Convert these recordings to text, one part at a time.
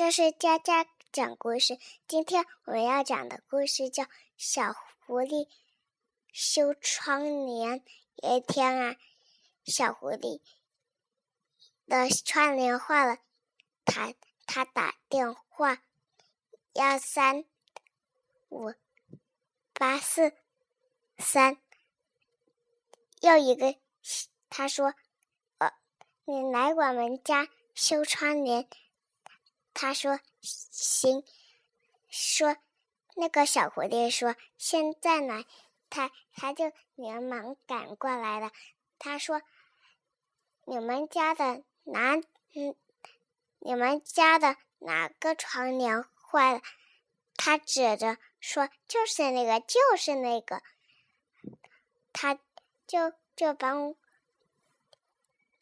这是佳佳讲故事。今天我们要讲的故事叫《小狐狸修窗帘》。有一天啊，小狐狸的窗帘坏了，他他打电话幺三五八四三，又一个他说：“呃，你来我们家修窗帘。”他说：“行。”说那个小狐狸说：“现在呢。”他他就连忙赶过来了。他说：“你们家的哪嗯，你们家的哪个窗帘坏了？”他指着说：“就是那个，就是那个。”他就就帮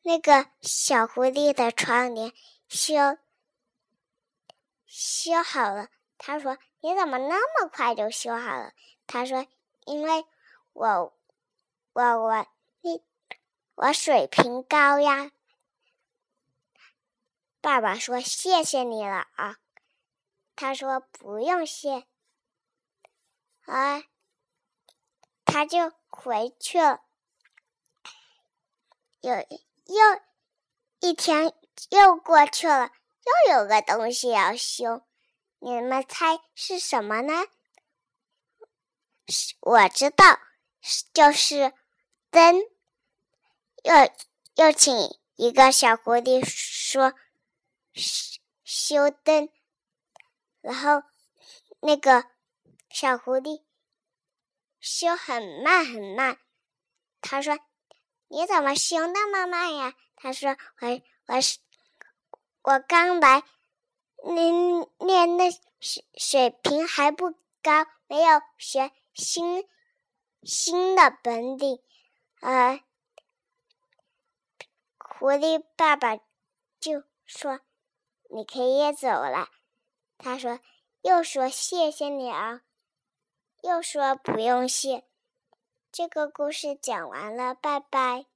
那个小狐狸的窗帘修。修好了，他说：“你怎么那么快就修好了？”他说：“因为我，我我你我水平高呀。”爸爸说：“谢谢你了啊。”他说：“不用谢。”啊，他就回去了。有又一天又过去了。又有个东西要修，你们猜是什么呢？我知道，是就是灯。又又请一个小狐狸说修灯，然后那个小狐狸修很慢很慢。他说：“你怎么修那么慢呀？”他说：“我我是。”我刚来，练练的水水平还不高，没有学新新的本领。呃，狐狸爸爸就说：“你可以走了。”他说：“又说谢谢你啊，又说不用谢。”这个故事讲完了，拜拜。